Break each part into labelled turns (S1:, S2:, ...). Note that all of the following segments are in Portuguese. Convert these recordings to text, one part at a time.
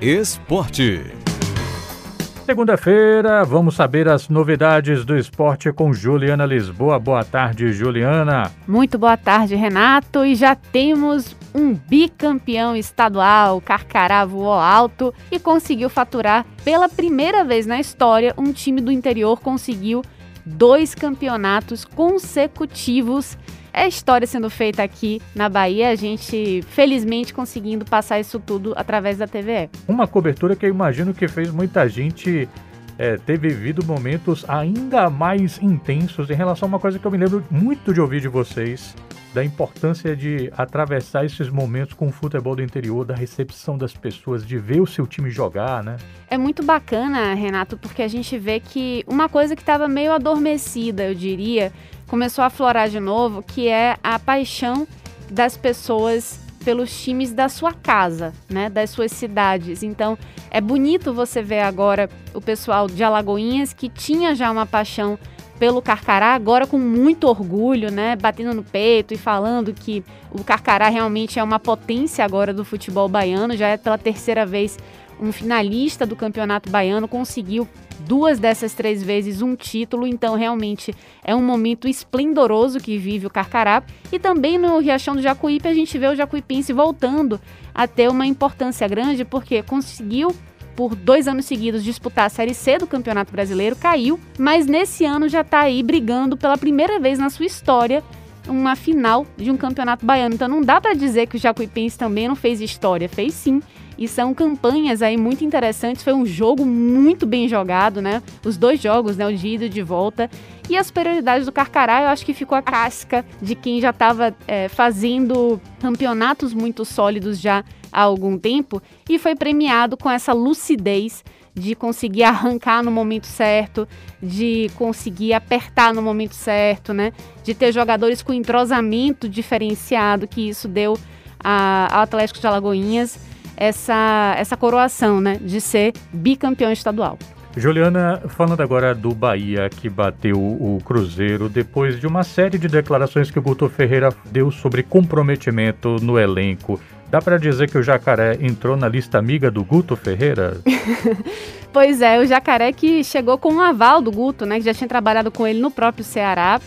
S1: Esporte.
S2: Segunda-feira, vamos saber as novidades do esporte com Juliana Lisboa. Boa tarde, Juliana.
S3: Muito boa tarde, Renato. E já temos um bicampeão estadual. Carcará voou alto e conseguiu faturar pela primeira vez na história. Um time do interior conseguiu dois campeonatos consecutivos é história sendo feita aqui na Bahia, a gente felizmente conseguindo passar isso tudo através da TVE.
S2: Uma cobertura que eu imagino que fez muita gente é, ter vivido momentos ainda mais intensos em relação a uma coisa que eu me lembro muito de ouvir de vocês, da importância de atravessar esses momentos com o futebol do interior, da recepção das pessoas, de ver o seu time jogar, né?
S3: É muito bacana, Renato, porque a gente vê que uma coisa que estava meio adormecida, eu diria, começou a aflorar de novo, que é a paixão das pessoas pelos times da sua casa, né, das suas cidades. Então, é bonito você ver agora o pessoal de Alagoinhas que tinha já uma paixão pelo Carcará, agora com muito orgulho, né, batendo no peito e falando que o Carcará realmente é uma potência agora do futebol baiano, já é pela terceira vez um finalista do Campeonato Baiano, conseguiu duas dessas três vezes um título, então realmente é um momento esplendoroso que vive o Carcará. E também no Riachão do Jacuípe a gente vê o Jacuipense voltando a ter uma importância grande, porque conseguiu por dois anos seguidos disputar a Série C do Campeonato Brasileiro, caiu, mas nesse ano já está aí brigando pela primeira vez na sua história uma final de um campeonato baiano. Então não dá para dizer que o Jacuipense também não fez história, fez sim. E são campanhas aí muito interessantes. Foi um jogo muito bem jogado, né? Os dois jogos, né? O de ida e de volta. E as superioridades do Carcará, eu acho que ficou a casca de quem já estava é, fazendo campeonatos muito sólidos já há algum tempo e foi premiado com essa lucidez de conseguir arrancar no momento certo, de conseguir apertar no momento certo, né? De ter jogadores com entrosamento diferenciado, que isso deu ao Atlético de Alagoinhas essa, essa coroação, né? De ser bicampeão estadual.
S2: Juliana, falando agora do Bahia que bateu o Cruzeiro depois de uma série de declarações que o Guto Ferreira deu sobre comprometimento no elenco. Dá para dizer que o Jacaré entrou na lista amiga do Guto Ferreira?
S3: pois é, o Jacaré que chegou com um aval do Guto, né? Que já tinha trabalhado com ele no próprio Ceará.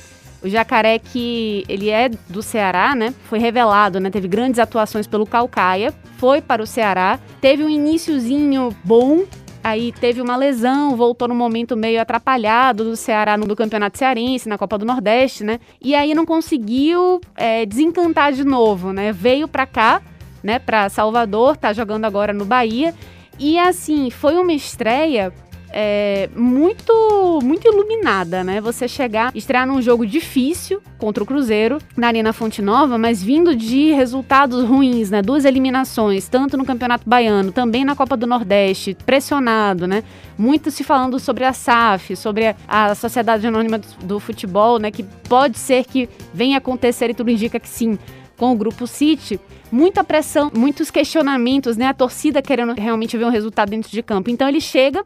S3: O Jacaré que ele é do Ceará, né? Foi revelado, né? Teve grandes atuações pelo Calcaia, foi para o Ceará, teve um iníciozinho bom, aí teve uma lesão, voltou no momento meio atrapalhado do Ceará no do Campeonato Cearense, na Copa do Nordeste, né? E aí não conseguiu é, desencantar de novo, né? Veio para cá, né, para Salvador, tá jogando agora no Bahia. E assim, foi uma estreia é, muito muito iluminada, né? Você chegar, estrear num jogo difícil contra o Cruzeiro na Arena Fonte Nova, mas vindo de resultados ruins, né? Duas eliminações, tanto no Campeonato Baiano, também na Copa do Nordeste, pressionado, né? Muito se falando sobre a SAF, sobre a, Sociedade Anônima do Futebol, né? Que pode ser que venha acontecer e tudo indica que sim com o grupo City, muita pressão, muitos questionamentos, né? A torcida querendo realmente ver um resultado dentro de campo. Então ele chega,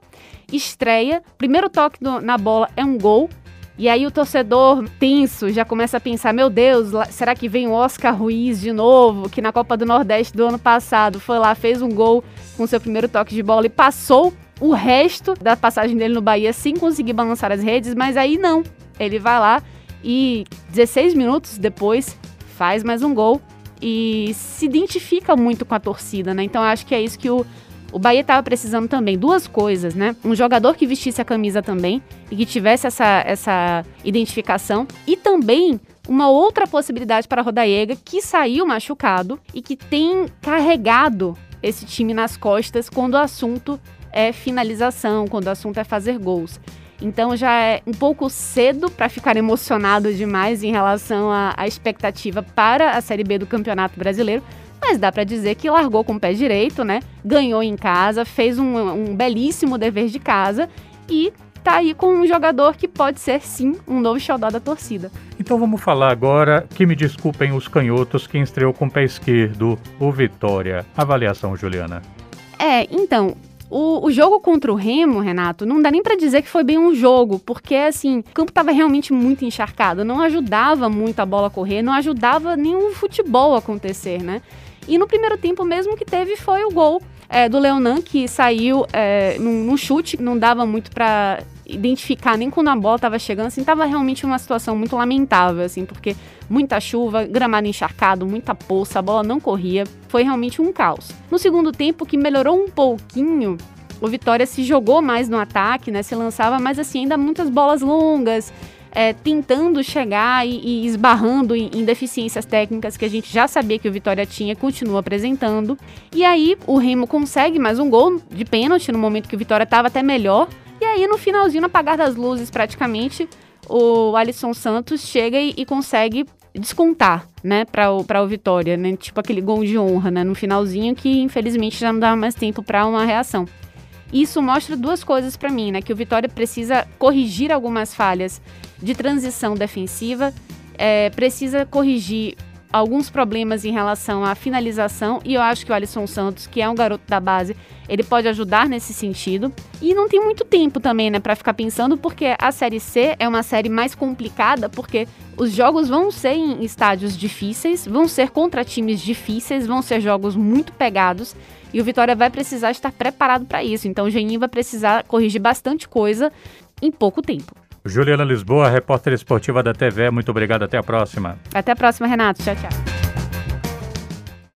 S3: estreia, primeiro toque do, na bola é um gol. E aí o torcedor tenso já começa a pensar: meu Deus, será que vem o Oscar Ruiz de novo, que na Copa do Nordeste do ano passado foi lá, fez um gol com seu primeiro toque de bola e passou o resto da passagem dele no Bahia sem conseguir balançar as redes, mas aí não. Ele vai lá e 16 minutos depois faz mais um gol e se identifica muito com a torcida, né? Então acho que é isso que o, o Bahia estava precisando também. Duas coisas, né? Um jogador que vestisse a camisa também e que tivesse essa, essa identificação. E também uma outra possibilidade para a Rodaiega, que saiu machucado e que tem carregado esse time nas costas quando o assunto é finalização, quando o assunto é fazer gols. Então já é um pouco cedo para ficar emocionado demais em relação à, expectativa para a Série B do Campeonato Brasileiro. Mas dá para dizer que largou com o pé direito, né? Ganhou em casa, fez um, um belíssimo dever de casa e tá aí com um jogador que pode ser sim um novo xodó da torcida.
S2: Então vamos falar agora, que me desculpem os canhotos, quem estreou com o pé esquerdo, o Vitória. Avaliação, Juliana.
S3: É, então, o, o, jogo contra o Remo, Renato, não dá nem para dizer que foi bem um jogo, porque assim, o campo estava realmente muito encharcado, não ajudava muito a bola a correr, não ajudava o futebol a acontecer, né? E no primeiro tempo mesmo que teve foi o gol é, do Leonan, que saiu é, num, num chute, não dava muito para identificar nem quando a bola estava chegando, assim, tava realmente uma situação muito lamentável, assim, porque muita chuva, gramado encharcado, muita poça, a bola não corria, foi realmente um caos. No segundo tempo, que melhorou um pouquinho, o Vitória se jogou mais no ataque, né, se lançava, mas assim, ainda muitas bolas longas, é, tentando chegar e, e esbarrando em, em, deficiências técnicas que a gente já sabia que o Vitória tinha, continua apresentando. E aí o Remo consegue mais um gol de pênalti no momento que o Vitória estava até melhor. E aí, no finalzinho, no apagar das luzes, praticamente, o Alisson Santos chega e, e consegue descontar, né, para o, pra o Vitória, né? Tipo aquele gol de honra, né? No finalzinho, que infelizmente já não dava mais tempo para uma reação. Isso mostra duas coisas para mim, né? Que o Vitória precisa corrigir algumas falhas de transição defensiva, é, precisa corrigir alguns problemas em relação à finalização e eu acho que o Alisson Santos, que é um garoto da base, ele pode ajudar nesse sentido. E não tem muito tempo também, né, para ficar pensando, porque a série C é uma série mais complicada, porque os jogos vão ser em estádios difíceis, vão ser contra times difíceis, vão ser jogos muito pegados. E o Vitória vai precisar estar preparado para isso. Então o Geninho vai precisar corrigir bastante coisa em pouco tempo.
S2: Juliana Lisboa, repórter esportiva da TV, muito obrigado. Até a próxima.
S3: Até a próxima, Renato. Tchau, tchau.